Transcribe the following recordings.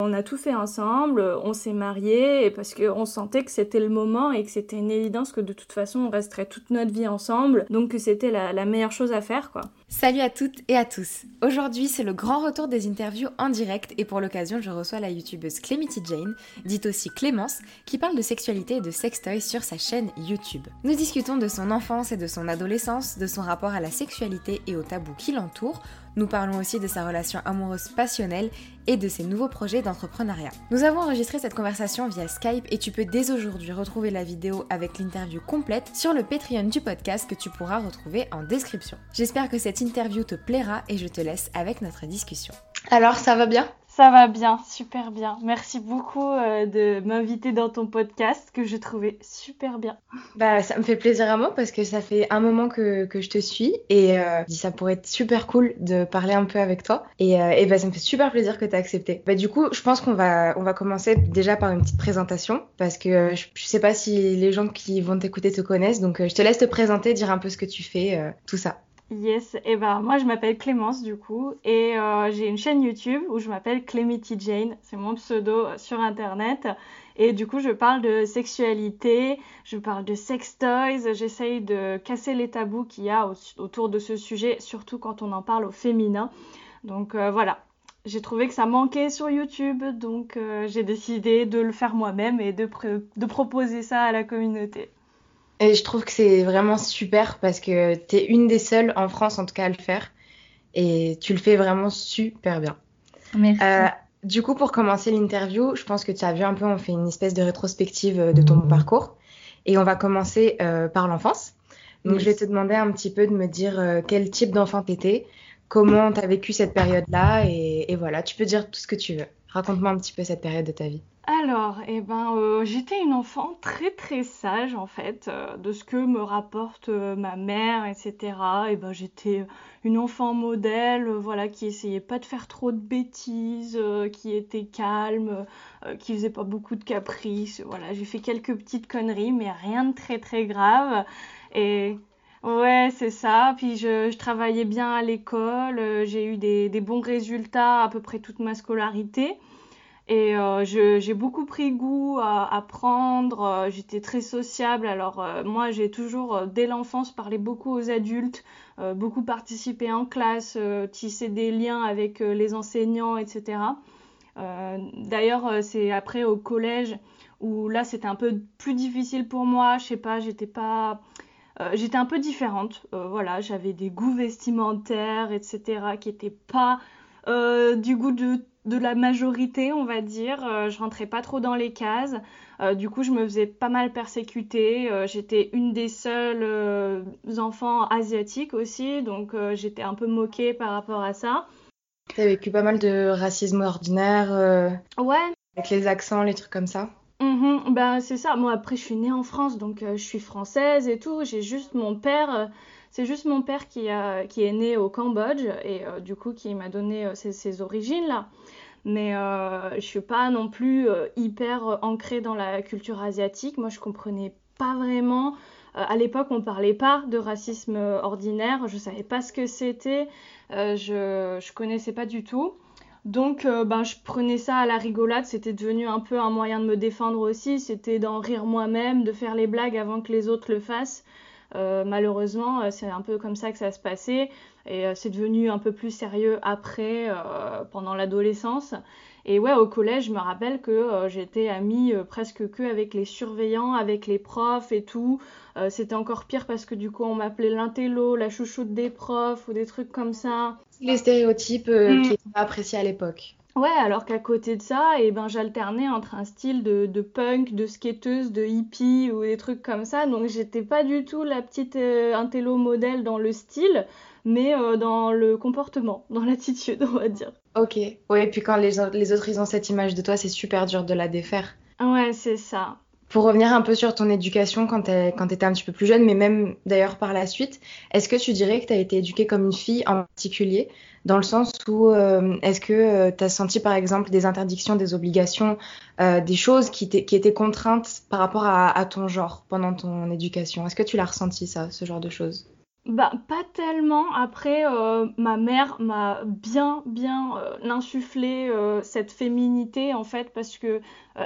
On a tout fait ensemble, on s'est mariés parce qu'on sentait que c'était le moment et que c'était une évidence que de toute façon on resterait toute notre vie ensemble, donc que c'était la, meilleure chose à faire quoi. Salut à toutes et à tous. Aujourd'hui, c'est le grand retour des interviews en direct et pour l'occasion, je reçois la youtubeuse Clemity Jane, dite aussi Clémence, qui parle de sexualité et de sextoy sur sa chaîne YouTube. Nous discutons de son enfance et de son adolescence, de son rapport à la sexualité et aux tabous qui l'entourent. Nous parlons aussi de sa relation amoureuse passionnelle et de ses nouveaux projets d'entrepreneuriat. Nous avons enregistré cette conversation via Skype et tu peux dès aujourd'hui retrouver la vidéo avec l'interview complète sur le Patreon du podcast que tu pourras retrouver en description. J'espère que cette interview te plaira et je te laisse avec notre discussion. Alors, ça va bien? Ça va bien, super bien. Merci beaucoup euh, de m'inviter dans ton podcast que j'ai trouvé super bien. Bah, ça me fait plaisir à moi parce que ça fait un moment que, que je te suis et euh, ça pourrait être super cool de parler un peu avec toi. Et, euh, bah, ça me fait super plaisir que tu as accepté. Bah, du coup, je pense qu'on va, on va commencer déjà par une petite présentation parce que je, je sais pas si les gens qui vont t'écouter te connaissent. Donc, je te laisse te présenter, dire un peu ce que tu fais, tout ça. Yes, et ben moi je m'appelle Clémence du coup et euh, j'ai une chaîne YouTube où je m'appelle Clemity Jane, c'est mon pseudo sur internet et du coup je parle de sexualité, je parle de sex toys, j'essaye de casser les tabous qu'il y a au- autour de ce sujet, surtout quand on en parle au féminin. Donc euh, voilà, j'ai trouvé que ça manquait sur YouTube, donc euh, j'ai décidé de le faire moi-même et de, de proposer ça à la communauté. Et je trouve que c'est vraiment super parce que t'es une des seules en France en tout cas à le faire et tu le fais vraiment super bien. Merci. Euh, du coup, pour commencer l'interview, je pense que tu as vu un peu, on fait une espèce de rétrospective euh, de ton parcours et on va commencer euh, par l'enfance. Donc, je vais te demander un petit peu de me dire euh, quel type d'enfant t'étais, comment t'as vécu cette période-là et, et voilà, tu peux dire tout ce que tu veux. Raconte-moi un petit peu cette période de ta vie. Alors, eh ben, euh, j'étais une enfant très très sage en fait, euh, de ce que me rapporte euh, ma mère, etc. Et ben, j'étais une enfant modèle, voilà, qui essayait pas de faire trop de bêtises, qui était calme, qui faisait pas beaucoup de caprices. Voilà, j'ai fait quelques petites conneries, mais rien de très très grave. Et ouais, c'est ça. Puis je, travaillais bien à l'école, j'ai eu des bons résultats à peu près toute ma scolarité. Et euh, j'ai beaucoup pris goût à apprendre, euh, j'étais très sociable. Alors euh, moi j'ai toujours, dès l'enfance, parlé beaucoup aux adultes, beaucoup participé en classe, tissé des liens avec les enseignants, etc. D'ailleurs c'est après au collège où là c'était un peu plus difficile pour moi, je sais pas, j'étais pas... j'étais un peu différente, voilà, j'avais des goûts vestimentaires, etc., qui étaient pas euh, du goût de, de la majorité, on va dire. Euh, je rentrais pas trop dans les cases. Euh, du coup, je me faisais pas mal persécuter. J'étais une des seules enfants asiatiques aussi, donc j'étais un peu moquée par rapport à ça. T'as vécu pas mal de racisme ordinaire, Ouais, avec les accents, les trucs comme ça? Ben c'est ça. Moi après je suis née en France donc je suis française et tout. J'ai juste mon père, c'est juste mon père qui a qui est né au Cambodge et euh, du coup qui m'a donné euh, ses, origines là. Mais euh, je suis pas non plus euh, hyper euh, ancrée dans la culture asiatique. Moi je comprenais pas vraiment. Euh, à l'époque on parlait pas de racisme euh, ordinaire. Je savais pas ce que c'était. Euh, je connaissais pas du tout. Donc, euh, ben, je prenais ça à la rigolade, c'était devenu un peu un moyen de me défendre aussi, c'était d'en rire moi-même, de faire les blagues avant que les autres le fassent. Malheureusement, c'est un peu comme ça que ça se passait. Et c'est devenu un peu plus sérieux après, pendant l'adolescence. Et ouais, au collège, je me rappelle que euh, j'étais amie euh, presque que avec les surveillants, avec les profs et tout. Euh, c'était encore pire parce que du coup, on m'appelait l'intello, la chouchoute des profs ou des trucs comme ça. Les stéréotypes mm. qui étaient appréciés à l'époque. Ouais, alors qu'à côté de ça, eh ben, j'alternais entre un style de, de, punk, de skateuse, de hippie ou des trucs comme ça. Donc j'étais pas du tout la petite intello modèle dans le style mais euh, dans le comportement, dans l'attitude, on va dire. Ok. Oui, et puis quand les, les autres ils ont cette image de toi, c'est super dur de la défaire. Ouais, c'est ça. Pour revenir un peu sur ton éducation quand tu étais un petit peu plus jeune, mais même d'ailleurs par la suite, est-ce que tu dirais que tu as été éduquée comme une fille en particulier? Dans le sens où, euh, est-ce que euh, tu as senti par exemple des interdictions, des obligations, des choses qui, qui, étaient contraintes par rapport à, à ton genre pendant ton éducation? Est-ce que tu l'as ressenti ça, ce genre de choses? Bah, pas tellement. Après, euh, ma mère m'a bien, bien euh, insufflé euh, cette féminité, en fait, parce que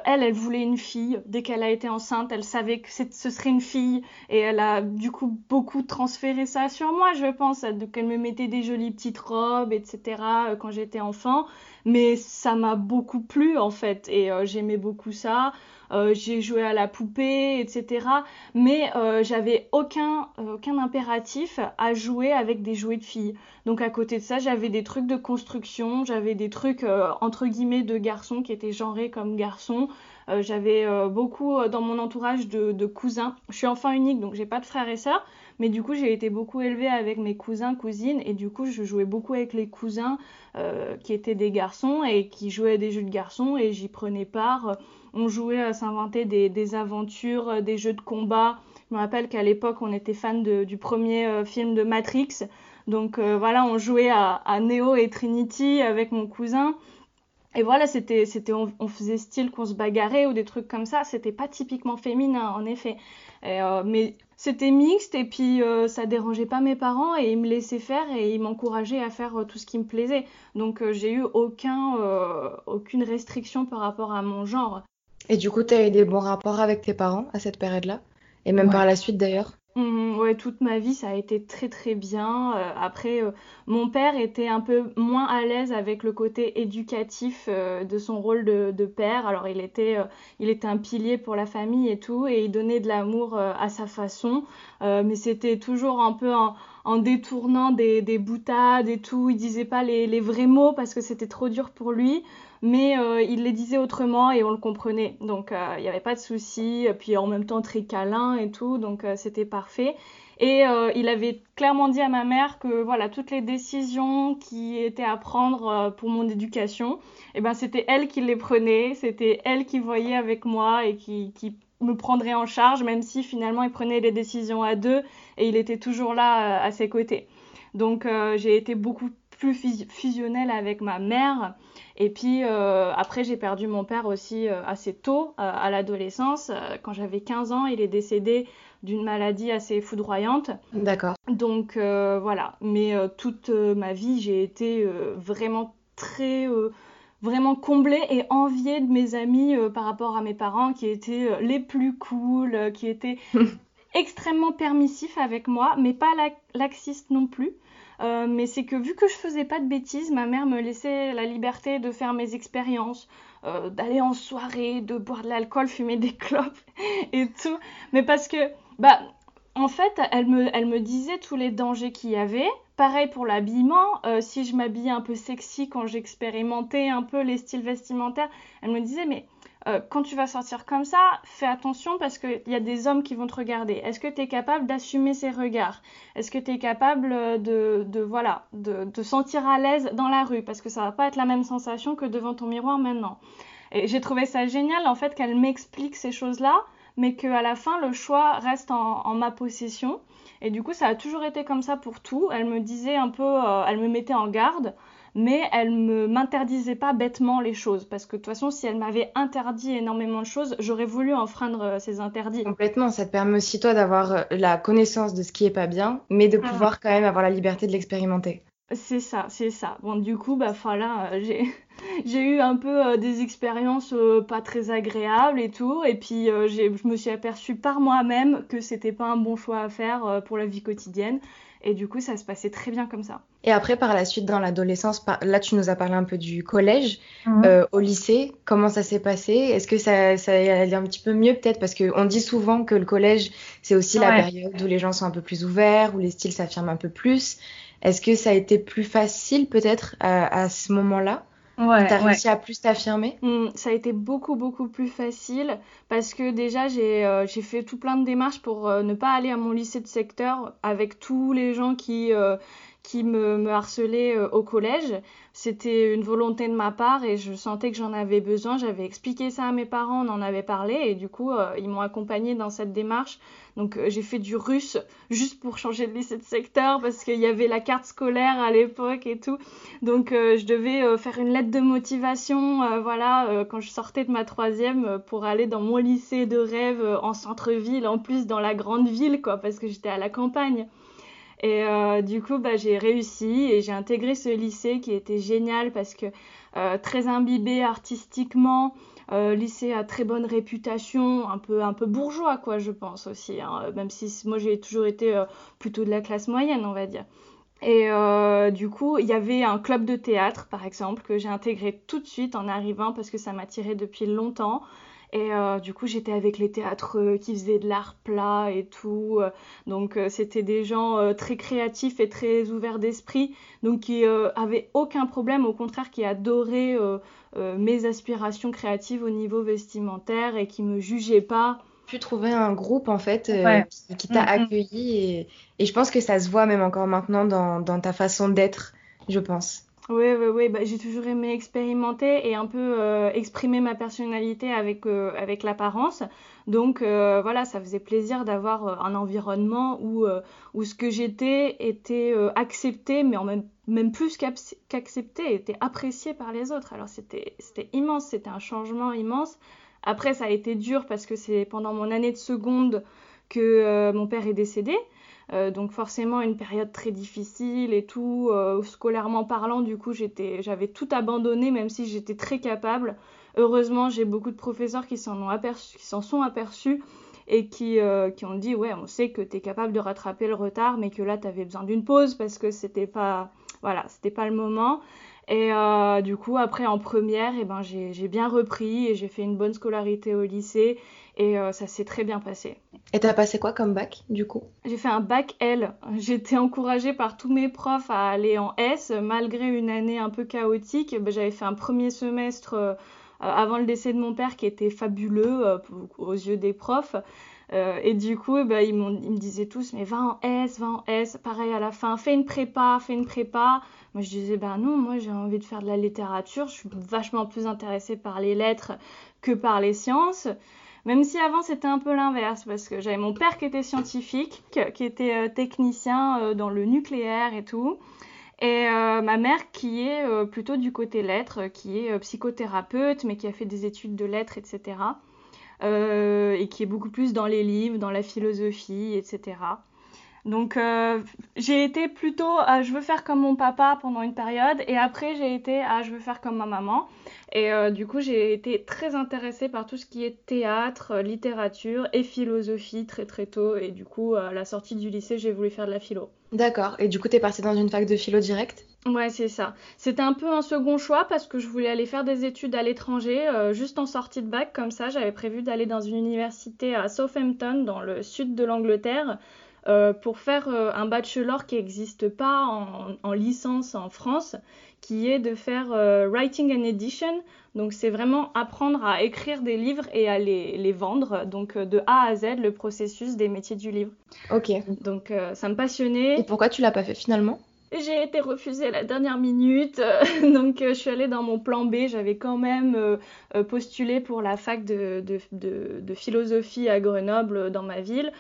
elle, elle voulait une fille. Dès qu'elle a été enceinte, elle savait que ce serait une fille. Et elle a, du coup, beaucoup transféré ça sur moi, je pense. Qu'elle me mettait des jolies petites robes, etc., quand j'étais enfant. Mais ça m'a beaucoup plu, en fait. Et j'aimais beaucoup ça. Euh, j'ai joué à la poupée, etc. Mais euh, j'avais aucun, aucun impératif à jouer avec des jouets de filles. Donc à côté de ça, j'avais des trucs de construction, j'avais des trucs euh, entre guillemets de garçons qui étaient genrés comme garçons. J'avais beaucoup dans mon entourage de, cousins. Je suis enfant unique, donc j'ai pas de frères et sœurs, mais du coup j'ai été beaucoup élevée avec mes cousins, cousines, et du coup je jouais beaucoup avec les cousins qui étaient des garçons et qui jouaient des jeux de garçons, et j'y prenais part on jouait à s'inventer des, aventures, euh, des jeux de combat. Je me rappelle qu'à l'époque, on était fan du premier euh, film de Matrix. Donc euh, voilà, on jouait à, Neo et Trinity avec mon cousin. Et voilà, c'était, c'était, on, faisait style qu'on se bagarrait ou des trucs comme ça. C'était pas typiquement féminin, en effet. mais c'était mixte et puis ça dérangeait pas mes parents et ils me laissaient faire et ils m'encourageaient à faire tout ce qui me plaisait. Donc j'ai eu aucun, aucune restriction par rapport à mon genre. Et du coup, tu as eu des bons rapports avec tes parents à cette période-là? Et même par la suite d'ailleurs? Mmh, ouais, toute ma vie, ça a été très très bien. Euh, après, euh, mon père était un peu moins à l'aise avec le côté éducatif euh, de son rôle de, père. Alors, il était, il était un pilier pour la famille et tout, et il donnait de l'amour à sa façon. mais c'était toujours un peu en, détournant des, des, boutades et tout. Il disait pas les vrais mots parce que c'était trop dur pour lui mais euh, il les disait autrement et on le comprenait. Donc euh, il n'y avait pas de souci. Puis en même temps très câlin et tout, donc euh, c'était parfait. Et il avait clairement dit à ma mère que voilà toutes les décisions qui étaient à prendre pour mon éducation, eh ben c'était elle qui les prenait, c'était elle qui voyait avec moi et qui, qui me prendrait en charge, même si finalement il prenait les décisions à deux et il était toujours là à ses côtés. Donc j'ai été beaucoup plus fusionnelle avec ma mère et puis euh, après, j'ai perdu mon père aussi euh, assez tôt, euh, à l'adolescence. quand j'avais 15 ans, il est décédé d'une maladie assez foudroyante. D'accord. Donc voilà. Mais toute ma vie, j'ai été vraiment très vraiment comblée et enviée de mes amis par rapport à mes parents qui étaient les plus cool, qui étaient extrêmement permissifs avec moi, mais pas laxistes non plus. Euh, mais c'est que vu que je faisais pas de bêtises, ma mère me laissait la liberté de faire mes expériences, euh, d'aller en soirée, de boire de l'alcool, fumer des clopes et tout. Mais parce que, bah, en fait, elle me, elle me disait tous les dangers qu'il y avait. Pareil pour l'habillement, euh, si je m'habillais un peu sexy quand j'expérimentais un peu les styles vestimentaires, elle me disait mais euh, quand tu vas sortir comme ça, fais attention parce qu'il y a des hommes qui vont te regarder. Est-ce que tu es capable d'assumer ces regards? Est-ce que tu es capable de, de voilà, de te sentir à l'aise dans la rue? Parce que ça va pas être la même sensation que devant ton miroir maintenant. Et j'ai trouvé ça génial en fait qu'elle m'explique ces choses-là, mais qu'à la fin le choix reste en, ma possession. Et du coup, ça a toujours été comme ça pour tout. Elle me disait un peu, euh, elle me mettait en garde mais elle ne m'interdisait pas bêtement les choses. Parce que de toute façon, si elle m'avait interdit énormément de choses, j'aurais voulu enfreindre euh, ces interdits. Complètement, ça te permet aussi toi d'avoir euh, la connaissance de ce qui est pas bien, mais de pouvoir quand même avoir la liberté de l'expérimenter. C'est ça, c'est ça. Bon, du coup, bah voilà, j'ai j'ai eu un peu des expériences pas très agréables et tout, et puis je me suis aperçue par moi-même que c'était pas un bon choix à faire pour la vie quotidienne. Et du coup, ça se passait très bien comme ça. Et après, par la suite, dans l'adolescence, là, tu nous as parlé un peu du collège. Euh, au lycée, comment ça s'est passé? Est-ce que ça, ça allait un petit peu mieux peut-être? Parce qu'on dit souvent que le collège, c'est aussi la période où les gens sont un peu plus ouverts, où les styles s'affirment un peu plus. Est-ce que ça a été plus facile peut-être à, ce moment-là? Ouais, T'as réussi à plus t'affirmer? Mmh, Ça a été beaucoup beaucoup plus facile parce que déjà j'ai euh, fait tout plein de démarches pour euh, ne pas aller à mon lycée de secteur avec tous les gens qui qui me, me harcelait euh, au collège. C'était une volonté de ma part et je sentais que j'en avais besoin. J'avais expliqué ça à mes parents, on en avait parlé et du coup, euh, ils m'ont accompagnée dans cette démarche. Donc, euh, j'ai fait du russe juste pour changer de lycée de secteur parce qu'il y avait la carte scolaire à l'époque et tout. Donc, je devais faire une lettre de motivation, voilà, quand je sortais de ma troisième pour aller dans mon lycée de rêve en centre-ville, en plus dans la grande ville, quoi, parce que j'étais à la campagne. Et euh, du coup, bah, j'ai réussi et j'ai intégré ce lycée qui était génial parce que euh, très imbibé artistiquement, euh, lycée à très bonne réputation, un peu un peu bourgeois quoi, je pense aussi. Hein, même si moi j'ai toujours été plutôt de la classe moyenne, on va dire. Et du coup, il y avait un club de théâtre, par exemple, que j'ai intégré tout de suite en arrivant parce que ça m'attirait depuis longtemps. Et euh, du coup, j'étais avec les théâtres qui faisaient de l'art plat et tout. donc, euh, c'était des gens euh, très créatifs et très ouverts d'esprit. Donc, qui avaient aucun problème, au contraire, qui adoraient mes aspirations créatives au niveau vestimentaire et qui me jugeaient pas. Tu trouvais un groupe, en fait, qui, t'a mm, mm. accueilli. Et, et, je pense que ça se voit même encore maintenant dans, dans ta façon d'être, je pense. Oui, oui, oui. Bah, j'ai toujours aimé expérimenter et un peu euh, exprimer ma personnalité avec, euh, avec l'apparence. Donc euh, voilà, ça faisait plaisir d'avoir un environnement où, où ce que j'étais était accepté, mais en même, même plus qu'accepté, était apprécié par les autres. Alors c'était immense, c'était un changement immense. Après, ça a été dur parce que c'est pendant mon année de seconde que mon père est décédé. Euh, donc forcément une période très difficile et tout, euh, scolairement parlant, du coup j'avais tout abandonné même si j'étais très capable. Heureusement j'ai beaucoup de professeurs qui s'en sont aperçus et qui, euh, qui ont dit ouais on sait que tu es capable de rattraper le retard mais que là tu avais besoin d'une pause parce que c'était pas voilà c'était pas le moment. Et du coup après en première et eh ben j'ai bien repris et j'ai fait une bonne scolarité au lycée et euh, ça s'est très bien passé. Et t'as passé quoi comme bac du coup? J'ai fait un bac L. J'étais encouragée par tous mes profs à aller en S malgré une année un peu chaotique. Ben, j'avais fait un premier semestre euh, avant le décès de mon père qui était fabuleux euh, aux yeux des profs. et du coup, ben, ils, me disaient tous, mais va en S, va en S. Pareil à la fin, fais une prépa, fais une prépa. Moi, je disais, ben non, moi j'ai envie de faire de la littérature. Je suis vachement plus intéressée par les lettres que par les sciences. Même si avant c'était un peu l'inverse, parce que j'avais mon père qui était scientifique, qui était euh, technicien euh, dans le nucléaire et tout, et euh, ma mère qui est plutôt du côté lettres, qui est psychothérapeute, mais qui a fait des études de lettres, etc. et qui est beaucoup plus dans les livres, dans la philosophie, etc. Donc j'ai été plutôt à je veux faire comme mon papa pendant une période et après j'ai été à je veux faire comme ma maman. Et euh, du coup, j'ai été très intéressée par tout ce qui est théâtre, euh, littérature et philosophie très très tôt. Et du coup, à la sortie du lycée, j'ai voulu faire de la philo. D'accord. Et du coup, t'es partie dans une fac de philo direct? Ouais, c'est ça. C'était un peu un second choix parce que je voulais aller faire des études à l'étranger, euh, juste en sortie de bac. Comme ça, j'avais prévu d'aller dans une université à Southampton, dans le sud de l'Angleterre. Pour faire un bachelor qui n'existe pas en, en, licence en France, qui est de faire euh, writing and edition. Donc c'est vraiment apprendre à écrire des livres et à les, les, vendre. Donc euh, de A à Z, le processus des métiers du livre. Ok. Donc euh, ça me passionnait. Et pourquoi tu l'as pas fait finalement? J'ai été refusée à la dernière minute, donc je suis allée dans mon plan B. J'avais quand même postulé pour la fac de, de, de, de, philosophie à Grenoble dans ma ville,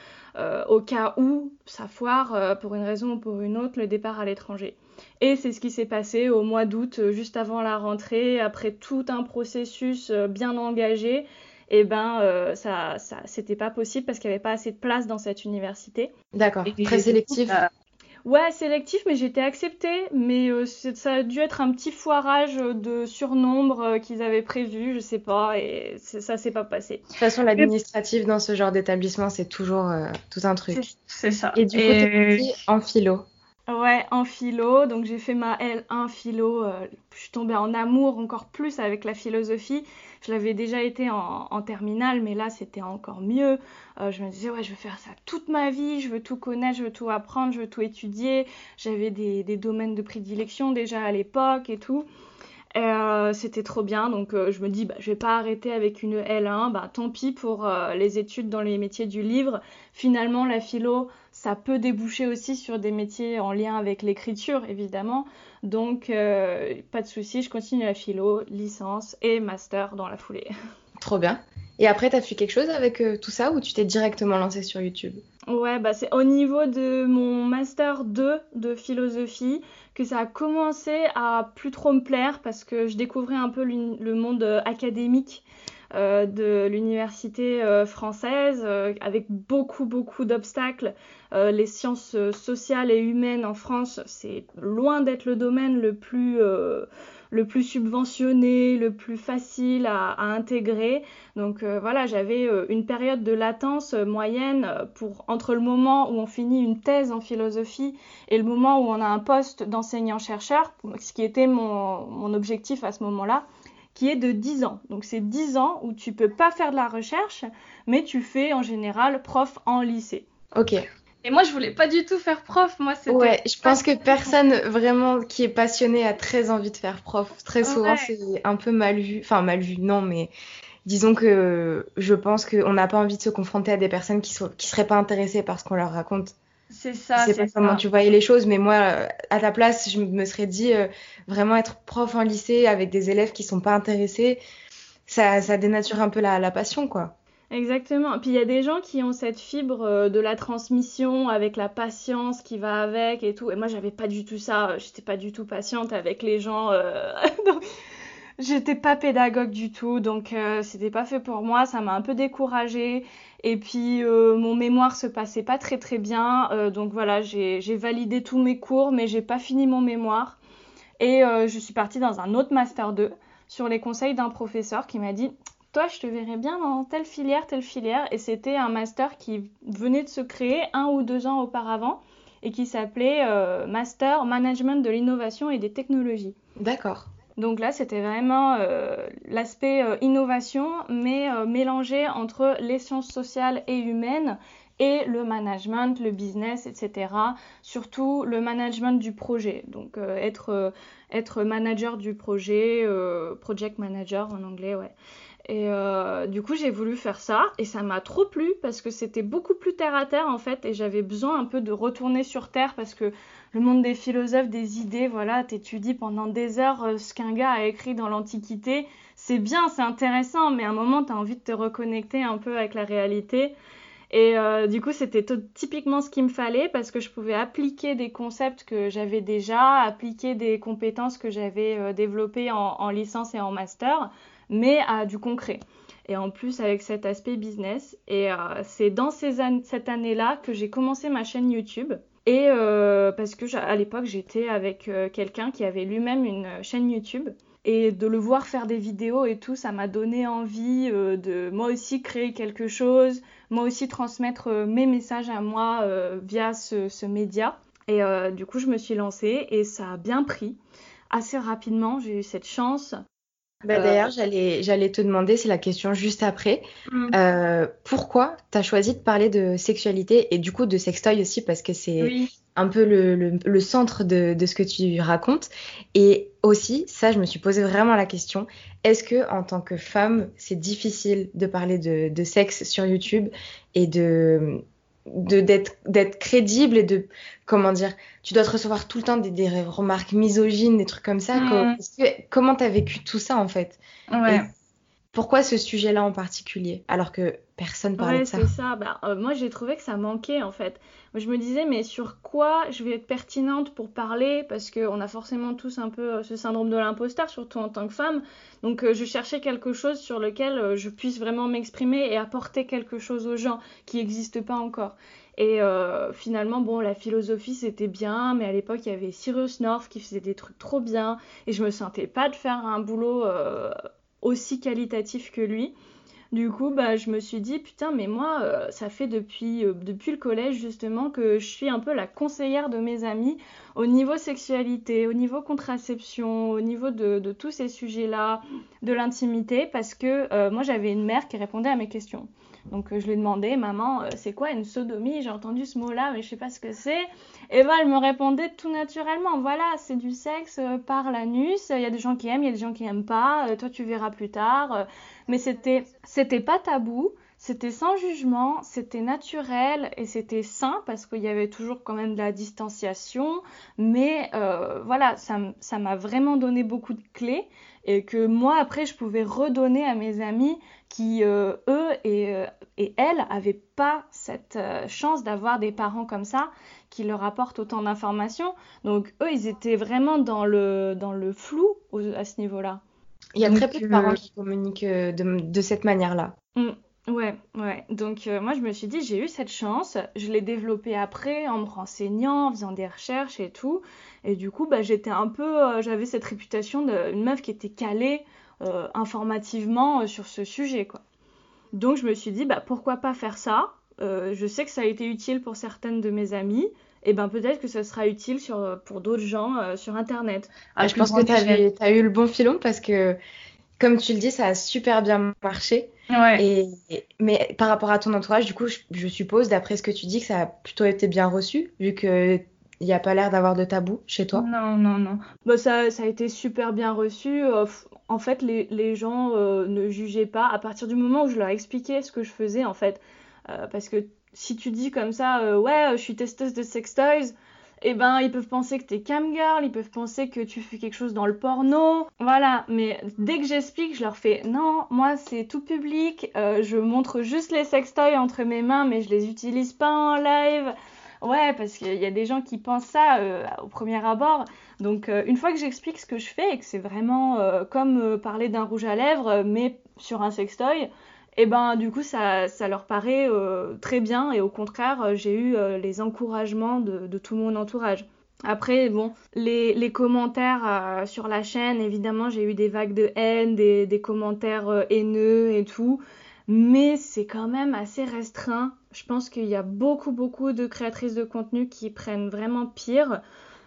au cas où ça foire pour une raison ou pour une autre le départ à l'étranger. Et c'est ce qui s'est passé au mois d'août, euh, juste avant la rentrée, après tout un processus euh, bien engagé. Et eh ben, euh, ça, ça c'était pas possible parce qu'il n'y avait pas assez de place dans cette université. D'accord. Très sélectif. Ouais, sélectif, mais j'étais acceptée. Mais euh, ça a dû être un petit foirage de surnombre euh, qu'ils avaient prévu, je sais pas, et ça s'est pas passé. De toute façon, l'administratif dans ce genre d'établissement, c'est toujours euh, tout un truc. C'est ça. Et du coup, t'es en philo. Ouais, en philo. Donc j'ai fait ma L1 philo. je suis tombée en amour encore plus avec la philosophie. Je l'avais déjà été en, terminale, mais là c'était encore mieux. Euh, je me disais, ouais, je veux faire ça toute ma vie, je veux tout connaître, je veux tout apprendre, je veux tout étudier. J'avais des, domaines de prédilection déjà à l'époque et tout. Euh, c'était trop bien, donc euh, je me dis, bah, je vais pas arrêter avec une L1, bah, tant pis pour les études dans les métiers du livre. Finalement, la philo, ça peut déboucher aussi sur des métiers en lien avec l'écriture, évidemment. Donc, euh, pas de souci, je continue la philo, licence et master dans la foulée. Trop bien. Et après, tu as fait quelque chose avec euh, tout ça ou tu t'es directement lancé sur YouTube? Ouais, bah c'est au niveau de mon master 2 de philosophie que ça a commencé à plus trop me plaire parce que je découvrais un peu le monde euh, académique euh, de l'université euh, française euh, avec beaucoup beaucoup d'obstacles. les sciences sociales et humaines en France, c'est loin d'être le domaine le plus le plus subventionné, le plus facile à, intégrer. Donc voilà, j'avais une période de latence moyenne pour entre le moment où on finit une thèse en philosophie et le moment où on a un poste d'enseignant-chercheur, ce qui était mon, mon objectif à ce moment-là qui est de 10 ans. Donc c'est 10 ans où tu peux pas faire de la recherche, mais tu fais en général prof en lycée. Ok. Et moi, je voulais pas du tout faire prof. Moi, c'était. Ouais, je pense que personne vraiment qui est passionné a très envie de faire prof. Très souvent, c'est un peu mal vu. Enfin, mal vu, non, mais disons que je pense qu'on n'a pas envie de se confronter à des personnes qui, sont, qui seraient pas intéressées par ce qu'on leur raconte. C'est ça. Je sais pas comment tu voyais les choses, mais moi, à ta place, je me serais dit euh, vraiment être prof en lycée avec des élèves qui sont pas intéressés, ça, ça dénature un peu la, passion, quoi. Exactement. Puis il y a des gens qui ont cette fibre euh, de la transmission avec la patience qui va avec et tout. Et moi, j'avais pas du tout ça. J'étais pas du tout patiente avec les gens. Euh, j'étais pas pédagogue du tout, donc c'était pas fait pour moi. Ça m'a un peu découragée. Et puis euh, mon mémoire se passait pas très très bien, euh, donc voilà, j'ai validé tous mes cours, mais j'ai pas fini mon mémoire. Et euh, je suis partie dans un autre master 2 sur les conseils d'un professeur qui m'a dit toi, je te verrais bien dans telle filière, telle filière. Et c'était un master qui venait de se créer un ou deux ans auparavant et qui s'appelait Master Management de l'innovation et des technologies. D'accord. Donc là, c'était vraiment euh, l'aspect euh, innovation, mais euh, mélangé entre les sciences sociales et humaines et le management, le business, etc. Surtout le management du projet. Donc être, être manager du projet, project manager en anglais, ouais. Et du coup, j'ai voulu faire ça et ça m'a trop plu parce que c'était beaucoup plus terre à terre en fait et j'avais besoin un peu de retourner sur terre parce que le monde des philosophes, des idées, voilà, t'étudies pendant des heures euh, ce qu'un gars a écrit dans l'Antiquité. C'est bien, c'est intéressant, mais à un moment, t'as envie de te reconnecter un peu avec la réalité. Et euh, du coup, c'était typiquement ce qu'il me fallait parce que je pouvais appliquer des concepts que j'avais déjà, appliquer des compétences que j'avais euh, développées en, licence et en master, mais à du concret. Et en plus avec cet aspect business. Et c'est dans cette année-là que j'ai commencé ma chaîne YouTube. Et euh, parce que à l'époque, j'étais avec euh, quelqu'un qui avait lui-même une chaîne YouTube. Et de le voir faire des vidéos et tout, ça m'a donné envie euh, de moi aussi créer quelque chose, moi aussi transmettre mes messages à moi via ce, ce, média. Et du coup, je me suis lancée et ça a bien pris. Assez rapidement, j'ai eu cette chance. Bah, euh, D'ailleurs, j'allais, j'allais te demander, c'est la question juste après, mm. euh, pourquoi tu as choisi de parler de sexualité et du coup de sextoy aussi parce que c'est un peu le, le, centre de, de, ce que tu racontes. Et aussi, ça, je me suis posé vraiment la question, est-ce que en tant que femme, c'est difficile de parler de, de sexe sur YouTube et de d'être d'être crédible et de comment dire tu dois te recevoir tout le temps des, remarques misogynes des trucs comme ça mm. comment t'as vécu tout ça en fait? Ouais. Pourquoi ce sujet là en particulier alors que personne parlait de ça c'est ça bah, euh, moi j'ai trouvé que ça manquait en fait je me disais, mais sur quoi je vais être pertinente pour parler? Parce qu'on a forcément tous un peu euh, ce syndrome de l'imposteur, surtout en tant que femme. Donc euh, je cherchais quelque chose sur lequel je puisse vraiment m'exprimer et apporter quelque chose aux gens qui n'existent pas encore. Et euh, finalement, bon, la philosophie c'était bien, mais à l'époque il y avait Cyrus North qui faisait des trucs trop bien, et je me sentais pas de faire un boulot euh, aussi qualitatif que lui. Du coup, bah, je me suis dit, putain, mais moi, euh, ça fait depuis, depuis le collège justement que je suis un peu la conseillère de mes amis au niveau sexualité, au niveau contraception, au niveau de, tous ces sujets-là, de l'intimité, parce que moi j'avais une mère qui répondait à mes questions. Donc euh, je lui ai demandé, maman, euh, c'est quoi une sodomie? J'ai entendu ce mot-là, mais je sais pas ce que c'est. Et ben elle me répondait tout naturellement, voilà, c'est du sexe euh, par l'anus. Il y a des gens qui aiment, il y a des gens qui n'aiment pas. toi tu verras plus tard. Mais c'était c'était pas tabou. C'était sans jugement, c'était naturel et c'était sain parce qu'il y avait toujours quand même de la distanciation. Mais voilà, ça m'a vraiment donné beaucoup de clés et que moi après je pouvais redonner à mes amis qui euh, eux et, euh, et, elles n'avaient pas cette euh, chance d'avoir des parents comme ça qui leur apportent autant d'informations. Donc eux ils étaient vraiment dans le, dans le flou à ce niveau-là. Il y a très peu de parents qui communiquent de, de cette manière-là. Mmh. Ouais, ouais. Donc moi je me suis dit j'ai eu cette chance, je l'ai développée après en me renseignant, en faisant des recherches et tout. Et du coup bah, j'étais un peu, j'avais cette réputation d'une meuf qui était calée euh, informativement euh, sur ce sujet quoi. Donc je me suis dit bah pourquoi pas faire ça? Euh, Je sais que ça a été utile pour certaines de mes amies. Et ben peut-être que ça sera utile sur, pour d'autres gens sur internet. Ah, je pense que tu as eu le bon filon parce que comme tu le dis, ça a super bien marché. Ouais. Et, mais par rapport à ton entourage, du coup, je, suppose, d'après ce que tu dis, que ça a plutôt été bien reçu, vu que il n'y a pas l'air d'avoir de tabou chez toi Non, non, non. Bah, ça, ça a été super bien reçu en fait, les, gens euh, ne jugeaient pas à partir du moment où je leur expliquais ce que je faisais, en fait. Euh, parce que si tu dis comme ça, euh, ouais, je suis testeuse de sex toys, eh ben, ils peuvent penser que t'es cam girl, ils peuvent penser que tu fais quelque chose dans le porno. Voilà, mais dès que j'explique, je leur fais non, moi c'est tout public, je montre juste les sex toys entre mes mains, mais je les utilise pas en live. Ouais, parce qu'il y a des gens qui pensent ça euh, au premier abord. Donc euh, une fois que j'explique ce que je fais et que c'est vraiment euh, comme parler d'un rouge à lèvres, mais sur un sextoy, et eh ben du coup ça, ça leur paraît très bien et au contraire j'ai eu les encouragements de, de, tout mon entourage. Après, bon, les, les commentaires sur la chaîne, évidemment, j'ai eu des vagues de haine, des, des commentaires haineux et tout mais c'est quand même assez restreint. Je pense qu'il y a beaucoup, beaucoup de créatrices de contenu qui prennent vraiment pire.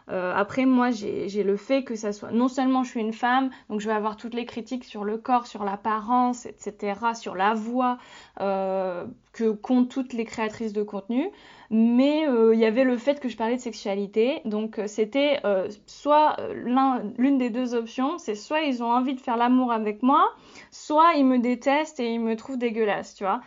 Euh, après, moi, j'ai le fait que ça soit. Non seulement je suis une femme, donc je vais avoir toutes les critiques sur le corps, sur l'apparence, etc., sur la voix, euh, que comptent toutes les créatrices de contenu. Mais euh, il y avait le fait que je parlais de sexualité. Donc, c'était soit l'une des deux options c'est soit ils ont envie de faire l'amour avec moi, soit ils me détestent et ils me trouvent dégueulasse, tu vois.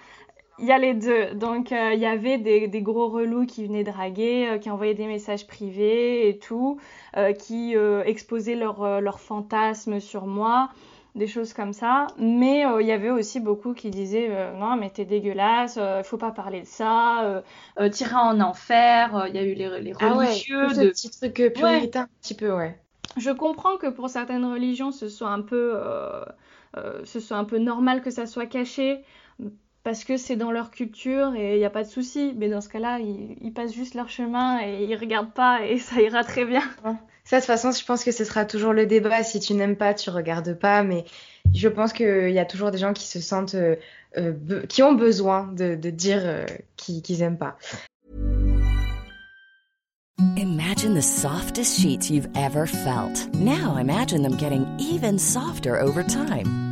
Il y a les deux. Donc, euh, il y avait des, gros relous qui venaient draguer, euh, qui envoyaient des messages privés et tout, euh, qui exposaient leurs fantasmes sur moi, des choses comme ça. Mais il y avait aussi beaucoup qui disaient Non, mais t'es dégueulasse, il faut pas parler de ça, t'iras en enfer. Il y a eu les, les ah religieux. Ah ouais, de... petits trucs puritains, un petit peu, ouais. Je comprends que pour certaines religions, ce soit un peu ce soit un peu normal que ça soit caché parce que c'est dans leur culture et il n'y a pas de souci. Mais dans ce cas-là, ils, passent juste leur chemin et ils regardent pas et ça ira très bien. Ça, de toute façon, je pense que ce sera toujours le débat. Si tu n'aimes pas, tu regardes pas. Mais je pense qu'il y a toujours des gens qui se sentent, euh, euh, qui ont besoin de, dire qu'ils n'aiment pas. Imagine the softest sheets you've ever felt. Now imagine them getting even softer over time.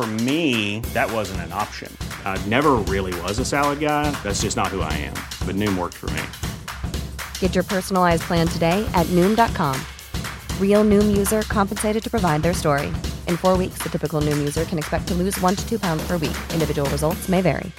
For me, that wasn't an option. I never really was a salad guy. That's just not who I am. But Noom worked for me. Get your personalized plan today at Noom.com. Real Noom user compensated to provide their story. In four weeks, the typical Noom user can expect to lose one to two pounds per week. Individual results may vary.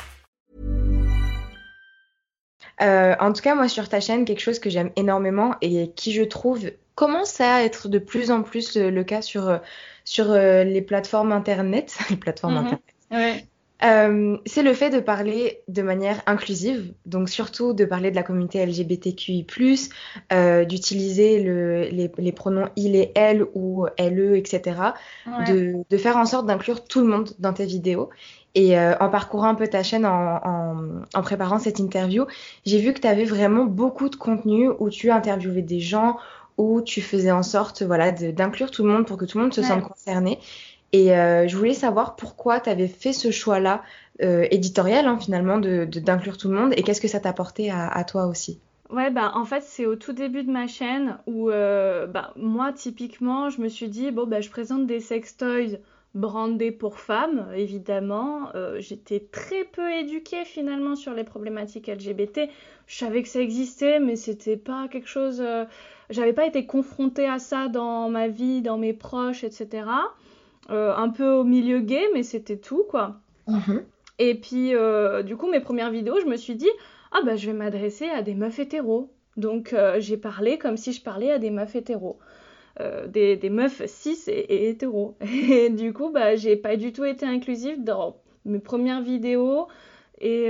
Euh, en tout cas, moi, sur ta chaîne, quelque chose que j'aime énormément et qui, je trouve, commence à être de plus en plus le, le cas sur, sur euh, les plateformes Internet. les plateformes Mhm. Internet. Ouais. Euh, c'est le fait de parler de manière inclusive, donc surtout de parler de la communauté LGBTQI+, euh, d'utiliser le, les, les pronoms il et elle ou LE, etc. Ouais. De, de faire en sorte d'inclure tout le monde dans tes vidéos. Et euh, en parcourant un peu ta chaîne, en, en, en préparant cette interview, j'ai vu que tu avais vraiment beaucoup de contenu où tu interviewais des gens, où tu faisais en sorte voilà, d'inclure tout le monde pour que tout le monde se Ouais. sente concerné. Et euh, je voulais savoir pourquoi tu avais fait ce choix-là, euh, éditorial hein, finalement, de, de- d'inclure tout le monde, et qu'est-ce que ça t'a apporté à, à toi aussi? Ouais, bah en fait, c'est au tout début de ma chaîne où euh, bah, moi, typiquement, je me suis dit, bon, bah, je présente des sextoys brandés pour femmes, évidemment. J'étais très peu éduquée finalement sur les problématiques LGBT. Je savais que ça existait, mais c'était pas quelque chose. J'avais pas été confrontée à ça dans ma vie, dans mes proches, etc. Euh, un peu au milieu gay, mais c'était tout, quoi. Et puis, euh, du coup, mes premières vidéos, je me suis dit, ah bah, je vais m'adresser à des meufs hétéros. Donc, euh, j'ai parlé comme si je parlais à des meufs hétéros. Des, des meufs cis et, et hétéros. Et du coup, bah, j'ai pas du tout été inclusive dans mes premières vidéos. Et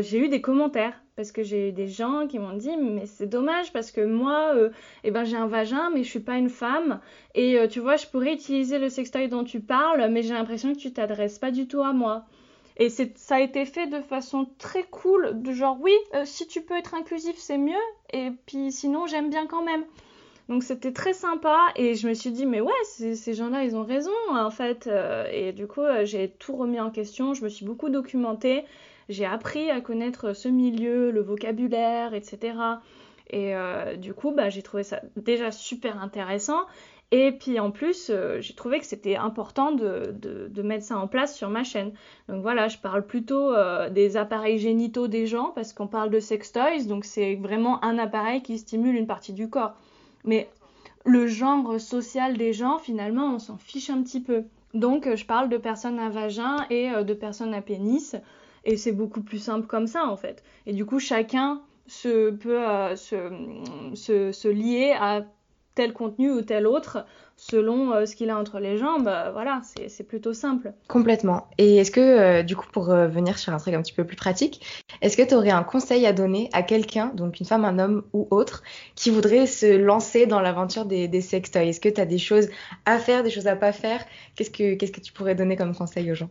j'ai eu des commentaires parce que j'ai eu des gens qui m'ont dit mais c'est dommage parce que moi euh, eh ben j'ai un vagin mais je suis pas une femme et euh, tu vois je pourrais utiliser le sextoy dont tu parles mais j'ai l'impression que tu t'adresses pas du tout à moi. Et ça a été fait de façon très cool, de genre oui, euh, si tu peux être inclusif, c'est mieux, et puis sinon, j'aime bien quand même. Donc c'était très sympa, et je me suis dit, mais ouais, ces, gens-là, ils ont raison, en fait. Et du coup, j'ai tout remis en question, je me suis beaucoup documentée, j'ai appris à connaître ce milieu, le vocabulaire, etc. Et euh, du coup, bah, j'ai trouvé ça déjà super intéressant. Et puis en plus, euh, j'ai trouvé que c'était important de, mettre ça en place sur ma chaîne. Donc voilà, je parle plutôt euh, des appareils génitaux des gens parce qu'on parle de sextoys, donc c'est vraiment un appareil qui stimule une partie du corps. Mais le genre social des gens, finalement, on s'en fiche un petit peu. Donc je parle de personnes à vagin et de personnes à pénis, et c'est beaucoup plus simple comme ça en fait. Et du coup, chacun se peut euh, se, se, se lier à tel contenu ou tel autre selon euh, ce qu'il a entre les jambes. Euh, voilà, c'est plutôt simple. Complètement. Et est-ce que, euh, du coup, pour venir sur un truc un petit peu plus pratique, est-ce que tu aurais un conseil à donner à quelqu'un, donc une femme, un homme ou autre, qui voudrait se lancer dans l'aventure des, des sextoys? Est-ce que tu as des choses à faire, des choses à pas faire? Que, qu'est-ce que tu pourrais donner comme conseil aux gens?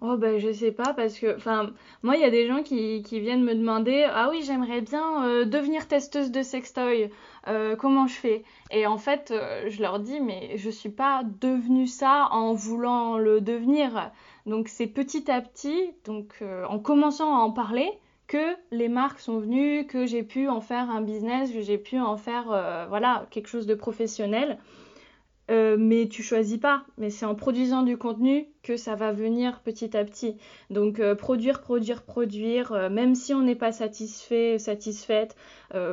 Oh ben je sais pas parce que enfin moi il y a des gens qui, viennent me demander ah oui j'aimerais bien euh, devenir testeuse de sextoy euh, comment je fais? Et en fait euh, je leur dis mais je suis pas devenue ça en voulant le devenir donc c'est petit à petit donc en commençant à en parler que les marques sont venues que j'ai pu en faire un business que j'ai pu en faire voilà quelque chose de professionnel euh, mais tu choisis pas. Mais c'est en produisant du contenu que ça va venir petit à petit. Donc euh, produire, produire, produire, euh, même si on n'est pas satisfait, satisfaite.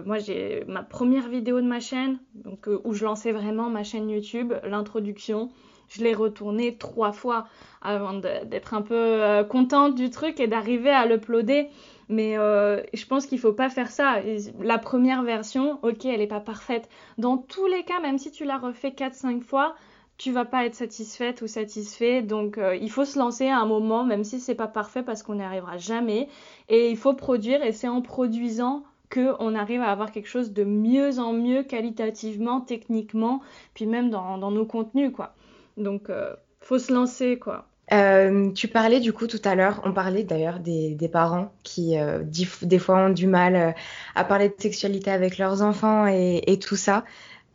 moi j'ai ma première vidéo de ma chaîne, donc où je lançais vraiment ma chaîne YouTube, l'introduction. Je l'ai retournée trois fois avant d'être un peu contente du truc et d'arriver à l'uploader. Mais euh, je pense qu'il faut pas faire ça. La première version, ok, elle n'est pas parfaite. Dans tous les cas, même si tu la refais 4-5 fois, tu vas pas être satisfaite ou satisfait. Donc euh, il faut se lancer à un moment, même si c'est pas parfait parce qu'on n'y arrivera jamais. Et il faut produire et c'est en produisant qu'on arrive à avoir quelque chose de mieux en mieux qualitativement, techniquement, puis même dans, nos contenus, quoi. Donc euh, faut se lancer, quoi. Euh, tu parlais du coup tout à l'heure, on parlait d'ailleurs des, parents qui euh, des fois ont du mal euh, à parler de sexualité avec leurs enfants et, tout ça.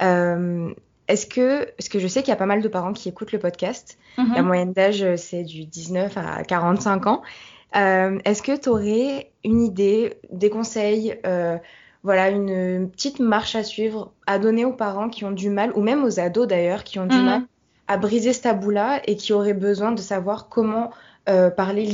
Est-ce que, parce que je sais qu'il y a pas mal de parents qui écoutent le podcast, mm-hmm. la moyenne d'âge c'est du 19 à 45 ans. Est-ce que tu aurais une idée, des conseils, voilà, une petite marche à suivre à donner aux parents qui ont du mal, ou même aux ados d'ailleurs, qui ont du mm-hmm. mal à briser ce tabou-là et qui aurait besoin de savoir comment euh, parler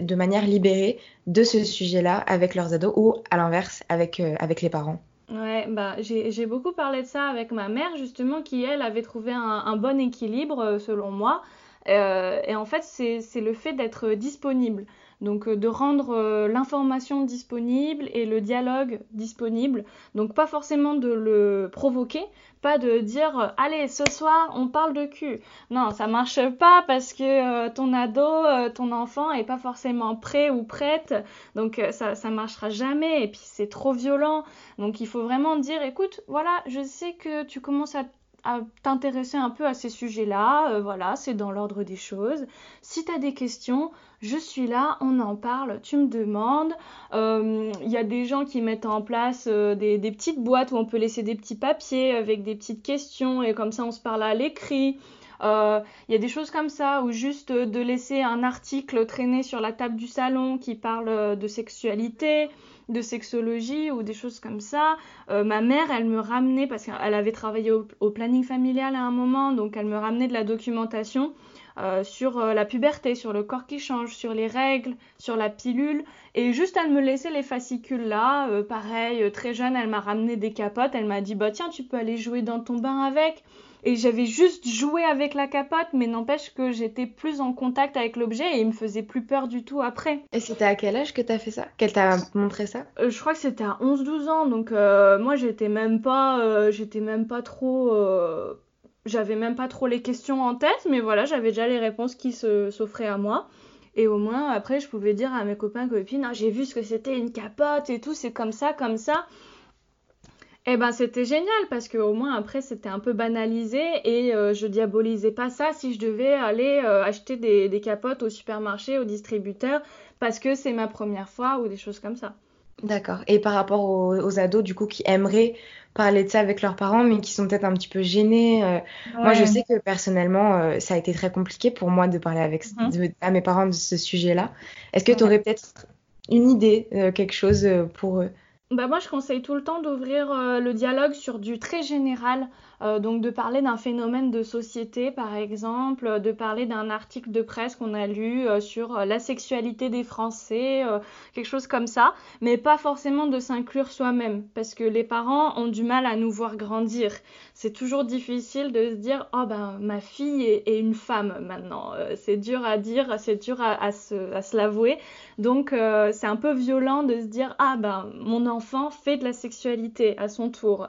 de manière libérée de ce sujet-là avec leurs ados ou à l'inverse avec, euh, les parents. Ouais, bah, j'ai beaucoup parlé de ça avec ma mère justement qui elle avait trouvé un, bon équilibre euh, selon moi. et en fait c'est le fait d'être disponible. Donc de rendre l'information disponible et le dialogue disponible. Donc pas forcément de le provoquer, pas de dire euh, allez ce soir on parle de cul. Non, ça marche pas parce que euh, ton ado, euh, ton enfant est pas forcément prêt ou prête, donc ça ça marchera jamais et puis c'est trop violent. Donc il faut vraiment dire écoute, voilà, je sais que tu commences à t'intéresser un peu à ces sujets-là. Euh, voilà, c'est dans l'ordre des choses. Si tu as des questions, je suis là, on en parle, tu me demandes. Il euh, y a des gens qui mettent en place euh, des, petites boîtes où on peut laisser des petits papiers avec des petites questions et comme ça on se parle à l'écrit. Il y a des choses comme ça, ou juste de laisser un article traîner sur la table du salon qui parle de sexualité de sexologie ou des choses comme ça. Euh, ma mère, elle me ramenait, parce qu'elle avait travaillé au, planning familial à un moment, donc elle me ramenait de la documentation euh, sur euh, la puberté, sur le corps qui change, sur les règles, sur la pilule. Et juste, elle me laissait les fascicules là. pareil, très jeune, elle m'a ramené des capotes. Elle m'a dit, bah tiens, tu peux aller jouer dans ton bain avec. Et j'avais juste joué avec la capote, mais n'empêche que j'étais plus en contact avec l'objet et il me faisait plus peur du tout après. Et c'était à quel âge que t'as fait ça? Qu'elle t'a montré ça? Euh, Je crois que c'était à 11-12 ans, donc euh, moi j'étais même pas, euh, j'étais même pas trop, j'avais même pas trop les questions en tête, mais voilà, j'avais déjà les réponses qui s'offraient à moi. Et au moins après je pouvais dire à mes copains copines, ah, j'ai vu ce que c'était une capote et tout, c'est comme ça, comme ça. Eh ben c'était génial parce que au moins après c'était un peu banalisé et euh, je diabolisais pas ça si je devais aller euh, acheter des, capotes au supermarché, au distributeur parce que c'est ma première fois ou des choses comme ça. D'accord. Et par rapport aux, ados du coup qui aimeraient parler de ça avec leurs parents mais qui sont peut-être un petit peu gênés. Euh, moi je sais que personnellement ça a été très compliqué pour moi de parler avec mm-hmm. à mes parents de ce sujet-là. Est-ce que tu aurais peut-être une idée, quelque chose pour eux? Bah moi, je conseille tout le temps d'ouvrir euh, le dialogue sur du très général, euh, donc de parler d'un phénomène de société, par exemple, de parler d'un article de presse qu'on a lu euh, sur la sexualité des Français, quelque chose comme ça, mais pas forcément de s'inclure soi-même, parce que les parents ont du mal à nous voir grandir. C'est toujours difficile de se dire, oh ben ma fille est, une femme maintenant. c'est dur à dire, c'est dur à, à se, à se l'avouer. Donc c'est un peu violent de se dire, ah ben mon enfant fait de la sexualité à son tour.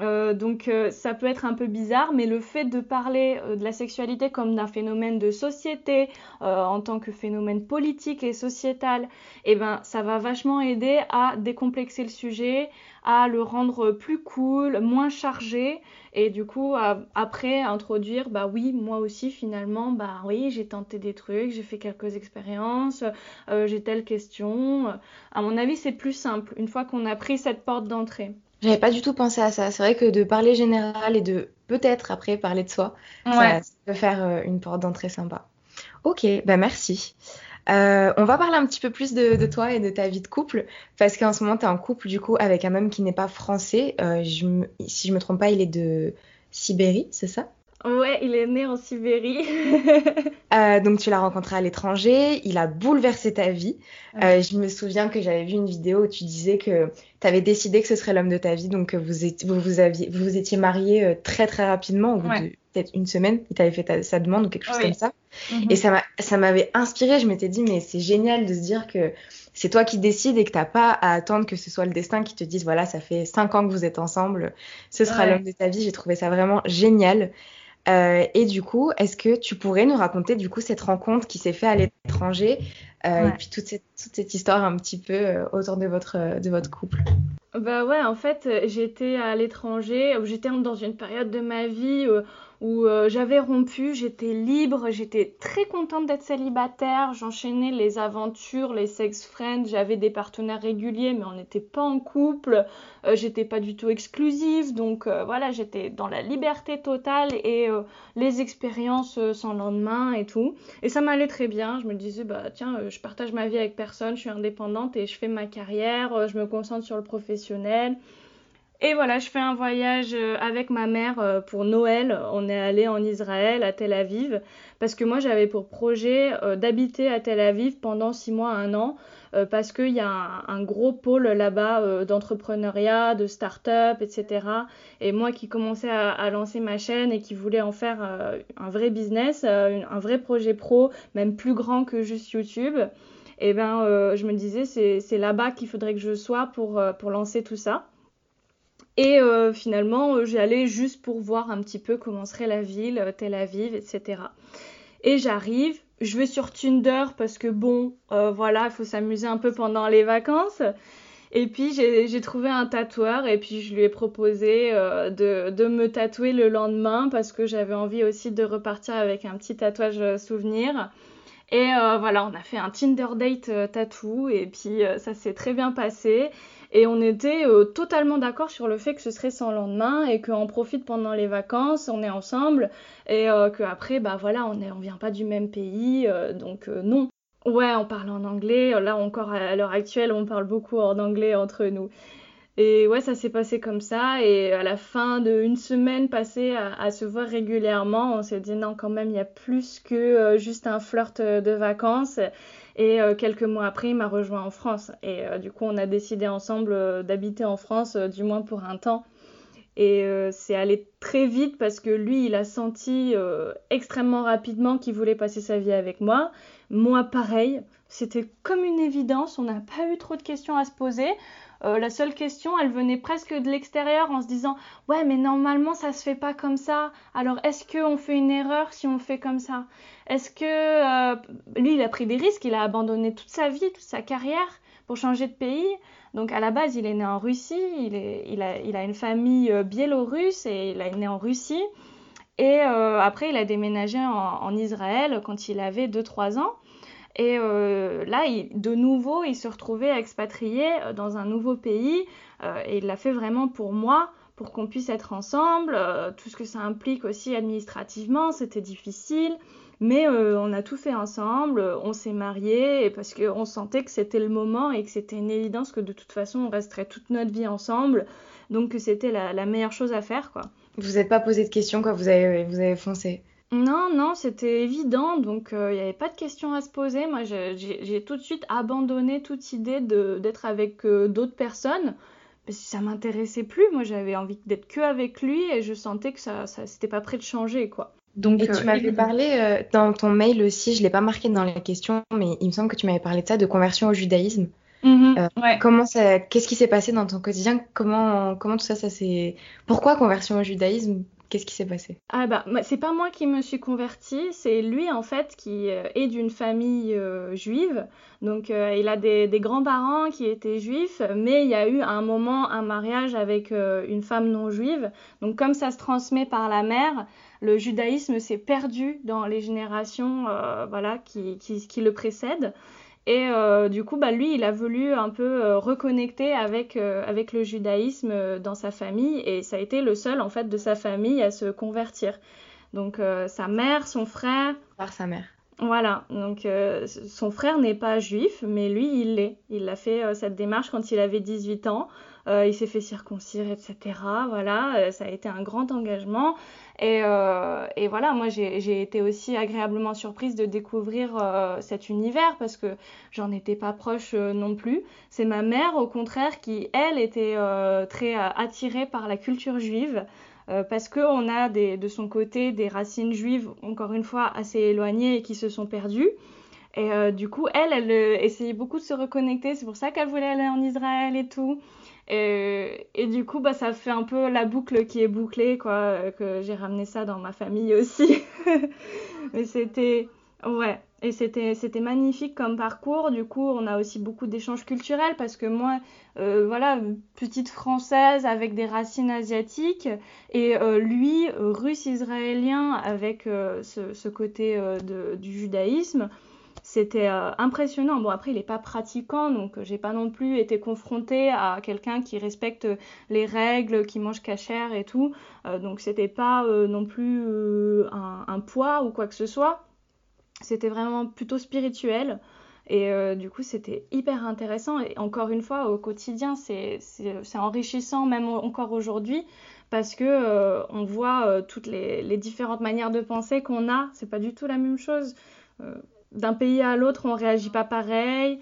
Euh, donc euh, ça peut être un peu bizarre, mais le fait de parler euh, de la sexualité comme d'un phénomène de société, en tant que phénomène politique et sociétal, eh ben ça va vachement aider à décomplexer le sujet, à le rendre plus cool, moins chargé, et du coup après introduire, bah oui, moi aussi finalement, bah oui, j'ai tenté des trucs, j'ai fait quelques expériences, j'ai telle question. À mon avis, c'est plus simple une fois qu'on a pris cette porte d'entrée. J'avais pas du tout pensé à ça. C'est vrai que de parler général et de peut-être après parler de soi, ça, peut faire euh, une porte d'entrée sympa. Ok, bah merci. Euh, on va parler un petit peu plus de, toi et de ta vie de couple, parce qu'en ce moment, tu es en couple du coup avec un homme qui n'est pas français. Euh, je si je me trompe pas, il est de Sibérie, c'est ça? Ouais, il est né en Sibérie. Euh, donc tu l'as rencontré à l'étranger, il a bouleversé ta vie. Euh, je me souviens que j'avais vu une vidéo où tu disais que tu avais décidé que ce serait l'homme de ta vie, donc vous, étiez, vous, vous, aviez, vous, étiez mariés euh, très très rapidement, au bout de peut-être une semaine, il t'avait fait sa demande ou quelque chose comme ça. Mhm. Et ça m'avait inspiré, je m'étais dit mais c'est génial de se dire que c'est toi qui décides et que t'as pas à attendre que ce soit le destin qui te dise voilà ça fait cinq ans que vous êtes ensemble, ce sera l'homme de ta vie. J'ai trouvé ça vraiment génial. Euh, et du coup, est-ce que tu pourrais nous raconter du coup cette rencontre qui s'est faite à l'étranger euh, et puis toute cette, toute cette, histoire un petit peu euh, autour de votre, de votre couple? Bah ouais, en fait, j'étais à l'étranger, j'étais dans une période de ma vie où euh, j'avais rompu, j'étais libre, j'étais très contente d'être célibataire, j'enchaînais les aventures, les sex friends, j'avais des partenaires réguliers mais on n'était pas en couple, euh, j'étais pas du tout exclusive, donc euh, voilà, j'étais dans la liberté totale et les expériences sans lendemain et tout. Et ça m'allait très bien, je me disais bah tiens, je partage ma vie avec personne, je suis indépendante et je fais ma carrière, je me concentre sur le professionnel. Et voilà, je fais un voyage euh, avec ma mère euh, pour Noël. On est allé en Israël, à Tel Aviv, parce que moi j'avais pour projet euh, d'habiter à Tel Aviv pendant six mois, un an, parce qu'il y a un, gros pôle là-bas d'entrepreneuriat, de start-up, etc. Et moi qui commençais à, lancer ma chaîne et qui voulais en faire un vrai business, un vrai projet pro, même plus grand que juste YouTube, et eh ben je me disais c'est là-bas qu'il faudrait que je sois pour, pour lancer tout ça. Et euh, finalement, euh, j'allais juste pour voir un petit peu comment serait la ville, euh, Tel Aviv, etc. Et j'arrive, je vais sur Tinder parce que bon, voilà, il faut s'amuser un peu pendant les vacances. Et puis j'ai trouvé un tatoueur et puis je lui ai proposé de, de, me tatouer le lendemain parce que j'avais envie aussi de repartir avec un petit tatouage souvenir. Et voilà, on a fait un Tinder date tatou et puis ça s'est très bien passé. Et on était euh, totalement d'accord sur le fait que ce serait sans lendemain et qu'on profite pendant les vacances, on est ensemble et euh, qu'après, bah voilà, on ne vient pas du même pays, euh, donc non. Ouais, on parle en anglais. Là encore, à l'heure actuelle, on parle beaucoup en anglais entre nous. Et ouais, ça s'est passé comme ça. Et à la fin d'une semaine passée à, se voir régulièrement, on s'est dit non, quand même, il y a plus que juste un flirt de vacances. Et euh, quelques mois après, il m'a rejoint en France. Et euh, du coup, on a décidé ensemble euh, d'habiter en France, du moins pour un temps. Et c'est allé très vite parce que lui, il a senti extrêmement rapidement qu'il voulait passer sa vie avec moi. Moi, pareil. C'était comme une évidence. On n'a pas eu trop de questions à se poser. Euh, la seule question, elle venait presque de l'extérieur en se disant ouais mais normalement ça se fait pas comme ça. Alors est-ce qu'on fait une erreur si on fait comme ça? Est-ce que euh, lui il a pris des risques, il a abandonné toute sa vie, toute sa carrière pour changer de pays. Donc à la base il est né en Russie, il, a, une famille euh, biélorusse et il est né en Russie. Et après il a déménagé en, en Israël quand il avait 2-3 ans. Et euh, là, de nouveau, il se retrouvait expatrié euh, dans un nouveau pays. Euh, et il l'a fait vraiment pour moi, pour qu'on puisse être ensemble. tout ce que ça implique aussi administrativement, c'était difficile. Mais on a tout fait ensemble, on s'est mariés parce qu'on sentait que c'était le moment et que c'était une évidence que de toute façon on resterait toute notre vie ensemble. Donc que c'était la, meilleure chose à faire. quoi. Vous n'êtes pas posé de questions vous avez, vous avez foncé? Non, non, c'était évident, donc il n'y avait pas de questions à se poser. Moi, j'ai tout de suite abandonné toute idée d'être avec d'autres personnes, parce que ça m'intéressait plus. Moi, j'avais envie d'être que avec lui et je sentais que ça, ça c'était pas prêt de changer, quoi. Donc, et tu m'avais parlé dans ton mail aussi, je l'ai pas marqué dans la question, mais il me semble que tu m'avais parlé de ça, de conversion au judaïsme. Mmh comment ça, qu'est-ce qui s'est passé dans ton quotidien? Comment, comment tout ça, ça s'est, pourquoi conversion au judaïsme? Qu'est-ce qui s'est passé? Ah bah, c'est pas moi qui me suis convertie, c'est lui en fait qui euh, est d'une famille euh, juive. Donc euh, il a des, grands-parents qui étaient juifs, mais il y a eu à un moment un mariage avec une femme non juive. Donc comme ça se transmet par la mère, le judaïsme s'est perdu dans les générations voilà, qui, qui le précèdent. Et euh, du coup, bah, lui, il a voulu un peu euh, reconnecter avec, euh, avec le judaïsme dans sa famille et ça a été le seul en fait de sa famille à se convertir. Donc sa mère, son frère. Par sa mère. Voilà, donc son frère n'est pas juif, mais lui, il l'est. Il a fait cette démarche quand il avait 18 ans. Il s'est fait circoncire, etc. Voilà, ça a été un grand engagement. Et, et voilà, moi j'ai été aussi agréablement surprise de découvrir cet univers parce que j'en étais pas proche non plus. C'est ma mère, au contraire, qui, elle, était très attirée par la culture juive. Euh, parce qu'on a de son côté des racines juives, encore une fois, assez éloignées et qui se sont perdues. Et euh, du coup, elle, elle euh, essayait beaucoup de se reconnecter. C'est pour ça qu'elle voulait aller en Israël et tout. Et, du coup, bah, ça fait un peu la boucle qui est bouclée, quoi. Que j'ai ramené ça dans ma famille aussi. Mais c'était, ouais, et c'était, c'était magnifique comme parcours. Du coup, on a aussi beaucoup d'échanges culturels parce que moi, euh, voilà, petite française avec des racines asiatiques et euh, lui, russe-israélien avec euh, ce, côté du judaïsme. C'était impressionnant. Bon, après, il n'est pas pratiquant, donc j'ai pas non plus été confrontée à quelqu'un qui respecte les règles, qui mange cachère et tout. donc, c'était pas non plus un, poids ou quoi que ce soit. C'était vraiment plutôt spirituel. Et euh, du coup, c'était hyper intéressant. Et encore une fois, au quotidien, c'est enrichissant, même encore aujourd'hui, parce que euh, on voit euh, toutes les, les, différentes manières de penser qu'on a. C'est pas du tout la même chose. D'un pays à l'autre, on réagit pas pareil.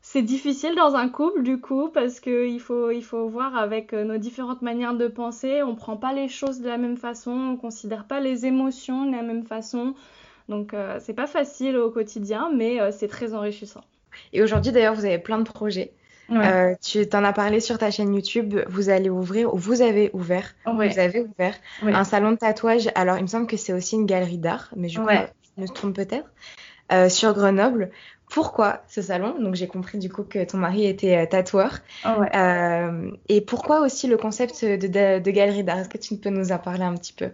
C'est difficile dans un couple, du coup, parce qu'il faut, il faut voir avec nos différentes manières de penser. On prend pas les choses de la même façon, on considère pas les émotions de la même façon. Donc euh, c'est pas facile au quotidien, mais euh, c'est très enrichissant. Et aujourd'hui d'ailleurs, vous avez plein de projets. Euh, tu t'en as parlé sur ta chaîne YouTube. Vous allez ouvrir, ou vous avez ouvert, vous avez ouvert un salon de tatouage. Alors, il me semble que c'est aussi une galerie d'art, mais je, me trompe peut-être. Sur Grenoble. Pourquoi ce salon? Donc, j'ai compris du coup que ton mari était tatoueur. et pourquoi aussi le concept de galerie d'art? Est-ce que tu peux nous en parler un petit peu?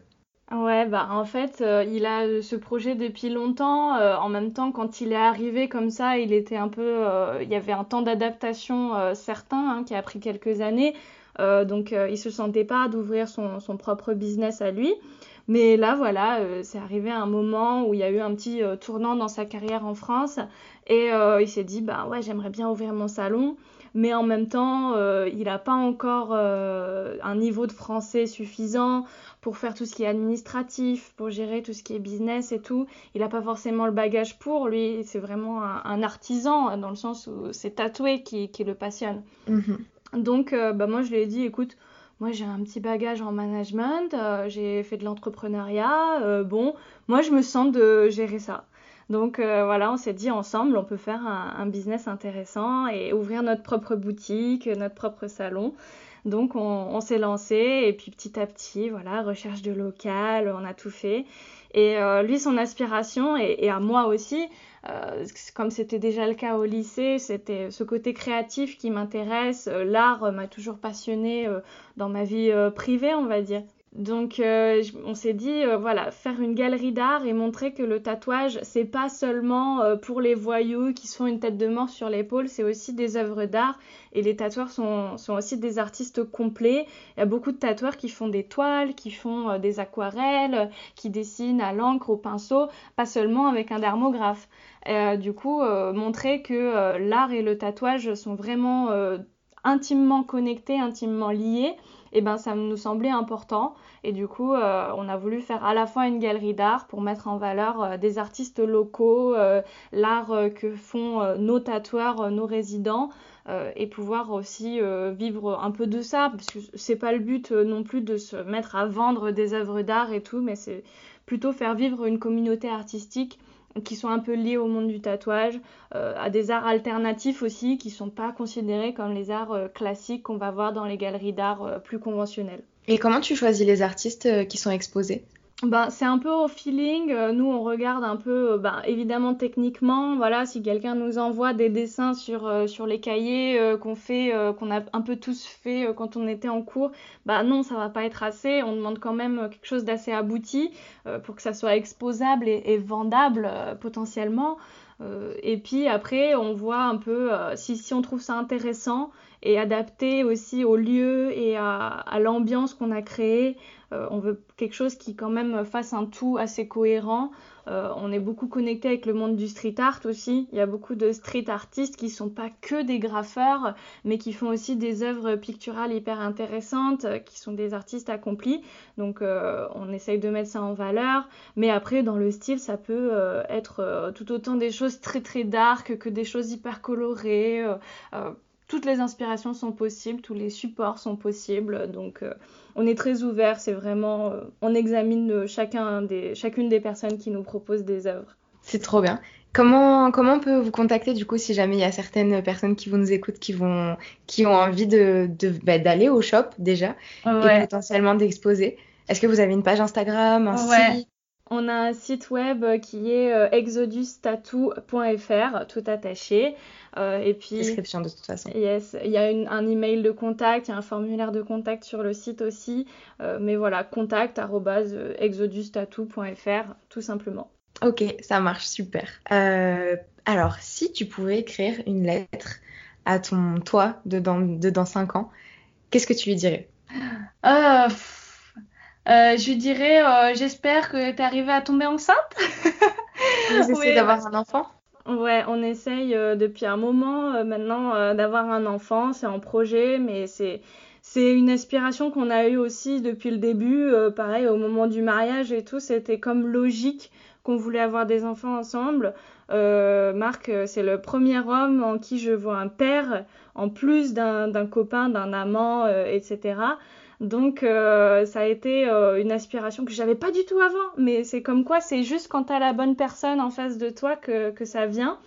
Ouais, bah en fait, euh, il a euh, ce projet depuis longtemps. Euh, en même temps, quand il est arrivé comme ça, il était un peu, il y avait un temps d'adaptation certain hein, qui a pris quelques années. donc, il se sentait pas d'ouvrir son, son, propre business à lui. Mais là, voilà, c'est arrivé à un moment où il y a eu un petit tournant dans sa carrière en France et il s'est dit, bah ouais, j'aimerais bien ouvrir mon salon mais en même temps, il n'a pas encore un niveau de français suffisant pour faire tout ce qui est administratif, pour gérer tout ce qui est business et tout. Il n'a pas forcément le bagage pour. Lui, c'est vraiment un, artisan dans le sens où c'est tatoué qui, qui, le passionne. Mhm. Donc, euh, bah, moi, je lui ai dit, écoute, moi j'ai un petit bagage en management, euh, j'ai fait de l'entrepreneuriat, euh, bon, moi je me sens de gérer ça. Donc voilà, on s'est dit ensemble, on peut faire un, business intéressant et ouvrir notre propre boutique, notre propre salon. Donc on, s'est lancé et puis petit à petit, voilà, recherche de local, on a tout fait. Et euh, lui, son aspiration, et, à moi aussi, euh, comme c'était déjà le cas au lycée, c'était ce côté créatif qui m'intéresse. Euh, l'art m'a toujours passionné dans ma vie privée, on va dire. Donc euh, on s'est dit euh, voilà faire une galerie d'art et montrer que le tatouage c'est pas seulement euh, pour les voyous qui se font une tête de mort sur l'épaule, c'est aussi des œuvres d'art et les tatoueurs sont, sont, aussi des artistes complets. Il y a beaucoup de tatoueurs qui font des toiles, qui font des aquarelles, qui dessinent à l'encre, au pinceau, pas seulement avec un dermographe. du coup montrer que l'art et le tatouage sont vraiment intimement connectés, intimement liés et eh ben ça nous semblait important. Et du coup euh, on a voulu faire à la fois une galerie d'art pour mettre en valeur euh, des artistes locaux, euh, l'art que font nos tatoueurs, nos résidents et pouvoir aussi vivre un peu de ça. Parce que c'est pas le but non plus de se mettre à vendre des œuvres d'art et tout mais c'est plutôt faire vivre une communauté artistique qui sont un peu liés au monde du tatouage, euh, à des arts alternatifs aussi qui ne sont pas considérés comme les arts euh, classiques qu'on va voir dans les galeries d'art euh, plus conventionnelles. Et comment tu choisis les artistes qui sont exposés? Ben, c'est un peu au feeling. Euh, nous, on regarde un peu, euh, ben, évidemment, techniquement. Voilà, si quelqu'un nous envoie des dessins sur, euh, sur les cahiers qu'on fait, qu'on a un peu tous fait quand on était en cours, bah non, ça va pas être assez. On demande quand même quelque chose d'assez abouti pour que ça soit exposable et, et vendable potentiellement. et puis après, on voit un peu si, si on trouve ça intéressant et adapté aussi au lieu et à, l'ambiance qu'on a créée. Euh, on veut quelque chose qui quand même fasse un tout assez cohérent. Euh, on est beaucoup connecté avec le monde du street art aussi. Il y a beaucoup de street artistes qui sont pas que des graffeurs, mais qui font aussi des œuvres picturales hyper intéressantes, qui sont des artistes accomplis. Donc on essaye de mettre ça en valeur. Mais après, dans le style, ça peut être tout autant des choses très très dark que des choses hyper colorées toutes les inspirations sont possibles, tous les supports sont possibles. Donc, euh, on est très ouvert. C'est vraiment, euh, on examine chacun des, chacune des personnes qui nous proposent des œuvres. C'est trop bien. Comment, comment on peut vous contacter du coup si jamais il y a certaines personnes qui vous nous écoutent qui vont qui ont envie de, bah, d'aller au shop déjà et potentiellement d'exposer? Est-ce que vous avez une page Instagram, un site? On a un site web qui est euh, exodustattoo.fr, tout attaché. Euh, et puis, Description de toute façon. Yes, il y a un email de contact, il y a un formulaire de contact sur le site aussi. Euh, mais voilà, contact exodustattoo.fr, tout simplement. Ok, ça marche super. alors, si tu pouvais écrire une lettre à ton toi de dans, de dans 5 ans, qu'est-ce que tu lui dirais? Euh, je dirais, euh, j'espère que tu es arrivée à tomber enceinte. Vous essayez d'avoir un enfant Ouais, on essaye euh, depuis un moment maintenant d'avoir un enfant. C'est en projet, mais c'est c'est une aspiration qu'on a eue aussi depuis le début. pareil, au moment du mariage et tout, c'était comme logique qu'on voulait avoir des enfants ensemble. Marc, c'est le premier homme en qui je vois un père, en plus d'un copain, d'un amant, etc. Donc euh, ça a été euh, une aspiration que j'avais pas du tout avant, mais c'est comme quoi c'est juste quand t'as la bonne personne en face de toi que, que ça vient.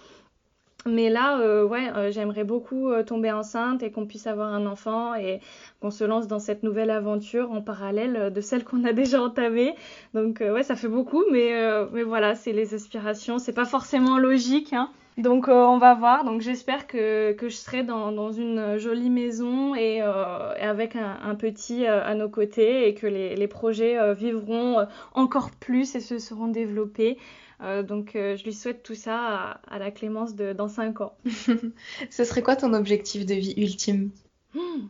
Mais là, euh, ouais, j'aimerais beaucoup tomber enceinte et qu'on puisse avoir un enfant et qu'on se lance dans cette nouvelle aventure en parallèle de celle qu'on a déjà entamée. Donc ouais, ça fait beaucoup, mais, mais voilà, c'est les aspirations. C'est pas forcément logique, hein. Donc euh, on va voir. Donc j'espère que, que, je serai dans, dans, une jolie maison et, euh, avec un, petit euh, à nos côtés et que les, les projets vivront encore plus et se seront développés. donc je lui souhaite tout ça à, la Clémence de, dans 5 ans. Ce serait quoi ton objectif de vie ultime? Hmm,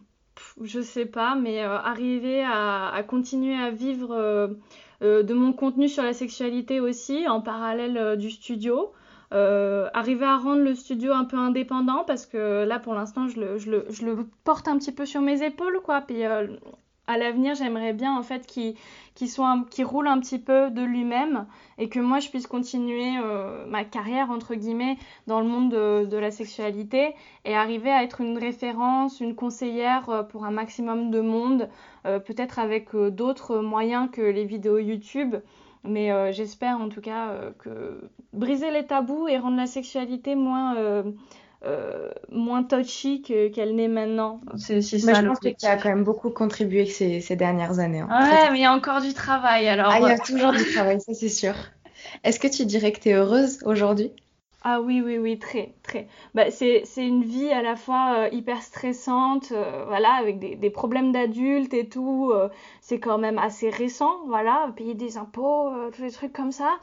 Je sais pas, mais arriver à, à, continuer à vivre de mon contenu sur la sexualité aussi en parallèle du studio. Euh, arriver à rendre le studio un peu indépendant parce que là pour l'instant je le, porte un petit peu sur mes épaules quoi. Puis euh, à l'avenir j'aimerais bien en fait qu'il roule un petit peu de lui-même et que moi je puisse continuer euh, ma carrière entre guillemets dans le monde de, de, la sexualité et arriver à être une référence une conseillère pour un maximum de monde peut-être avec d'autres moyens que les vidéos YouTube mais euh, j'espère en tout cas euh, que briser les tabous et rendre la sexualité moins, euh, moins touchy qu'elle n'est maintenant. C'est ça. je pense que tu as quand même beaucoup contribué ces, ces dernières années. Hein. Ouais, mais il y a encore du travail alors. Ah, il y a toujours du travail, ça c'est sûr. Est-ce que tu dirais que tu es heureuse aujourd'hui? Ah oui, oui, oui, très, très. Bah, c'est, une vie à la fois euh, hyper stressante, euh, voilà, avec des, des problèmes d'adultes et tout. Euh, c'est quand même assez récent, voilà, payer des impôts, tous les trucs comme ça.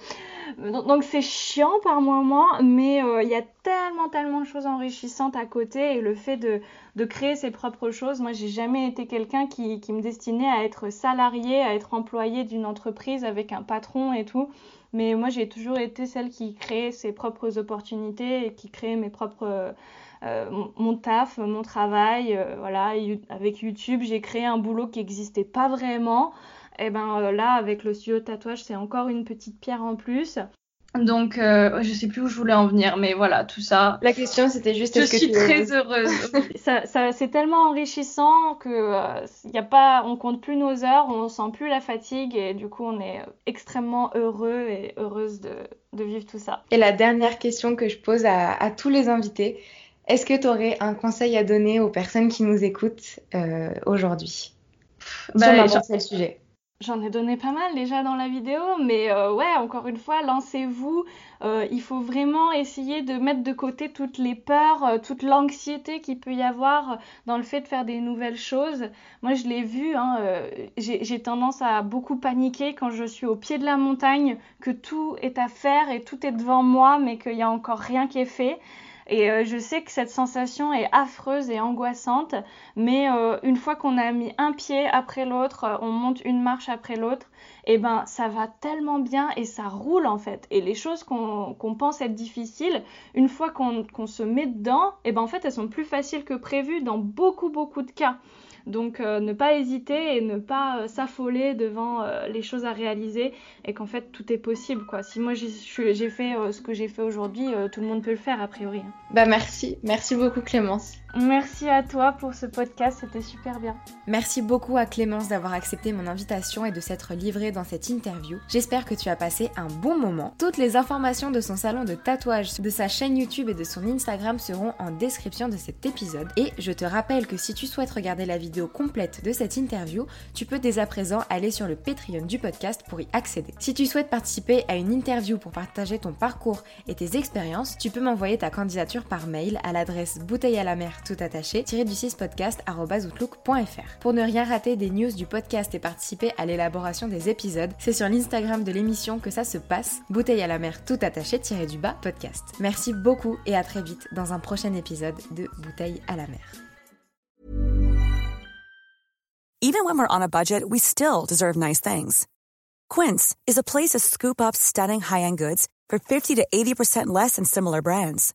Donc, c'est chiant par moments, mais il y a tellement, tellement de choses enrichissantes à côté et le fait de, de créer ses propres choses. Moi, j'ai jamais été quelqu'un qui, qui me destinait à être salarié, à être employé d'une entreprise avec un patron et tout. Mais moi, j'ai toujours été celle qui crée ses propres opportunités et qui crée mes propres, euh, mon taf, mon travail. Euh, voilà, avec YouTube, j'ai créé un boulot qui n'existait pas vraiment. Et ben euh, là, avec le studio tatouage, c'est encore une petite pierre en plus. Donc, euh, je sais plus où je voulais en venir, mais voilà, tout ça. La question, c'était juste. Je suis très heureuse. ça, ça c'est tellement enrichissant que euh, y a pas, on compte plus nos heures, on sent plus la fatigue et du coup, on est extrêmement heureux et heureuse de, de vivre tout ça. Et la dernière question que je pose à, à tous les invités, est-ce que tu aurais un conseil à donner aux personnes qui nous écoutent euh, aujourd'hui? Bah, sur le sujet J'en ai donné pas mal déjà dans la vidéo, mais euh, ouais, encore une fois, lancez-vous. Euh, il faut vraiment essayer de mettre de côté toutes les peurs, euh, toute l'anxiété qu'il peut y avoir dans le fait de faire des nouvelles choses. Moi, je l'ai vu, hein, j'ai tendance à beaucoup paniquer quand je suis au pied de la montagne, que tout est à faire et tout est devant moi, mais qu'il n'y a encore rien qui est fait. Et euh, je sais que cette sensation est affreuse et angoissante, mais euh, une fois qu'on a mis un pied après l'autre, euh, on monte une marche après l'autre, et eh ben ça va tellement bien et ça roule en fait. Et les choses qu'on pense être difficiles, une fois qu'on se met dedans, et eh ben en fait elles sont plus faciles que prévues dans beaucoup beaucoup de cas. Donc euh, ne pas hésiter et ne pas euh, s'affoler devant euh, les choses à réaliser et qu'en fait tout est possible quoi. Si moi j'ai fait ce que j'ai fait aujourd'hui, tout le monde peut le faire a priori. Hein. Bah merci, merci beaucoup Clémence. Merci à toi pour ce podcast, c'était super bien. Merci beaucoup à Clémence d'avoir accepté mon invitation et de s'être livrée dans cette interview. J'espère que tu as passé un bon moment. Toutes les informations de son salon de tatouage, de sa chaîne YouTube et de son Instagram seront en description de cet épisode. Et je te rappelle que si tu souhaites regarder la vidéo complète de cette interview, tu peux dès à présent aller sur le Patreon du podcast pour y accéder. Si tu souhaites participer à une interview pour partager ton parcours et tes expériences, tu peux m'envoyer ta candidature par mail à l'adresse bouteille à la mer tout attaché, du 6 podcast.outlook.fr. Pour ne rien rater des news du podcast et participer à l'élaboration des épisodes, c'est sur l'Instagram de l'émission que ça se passe, bouteille à la mer tout attaché du bas podcast. Merci beaucoup et à très vite dans un prochain épisode de Bouteille à la mer. Even when we're on a budget, we still deserve nice things. Quince is a place to scoop up stunning high-end goods for 50 to 80% less than similar brands.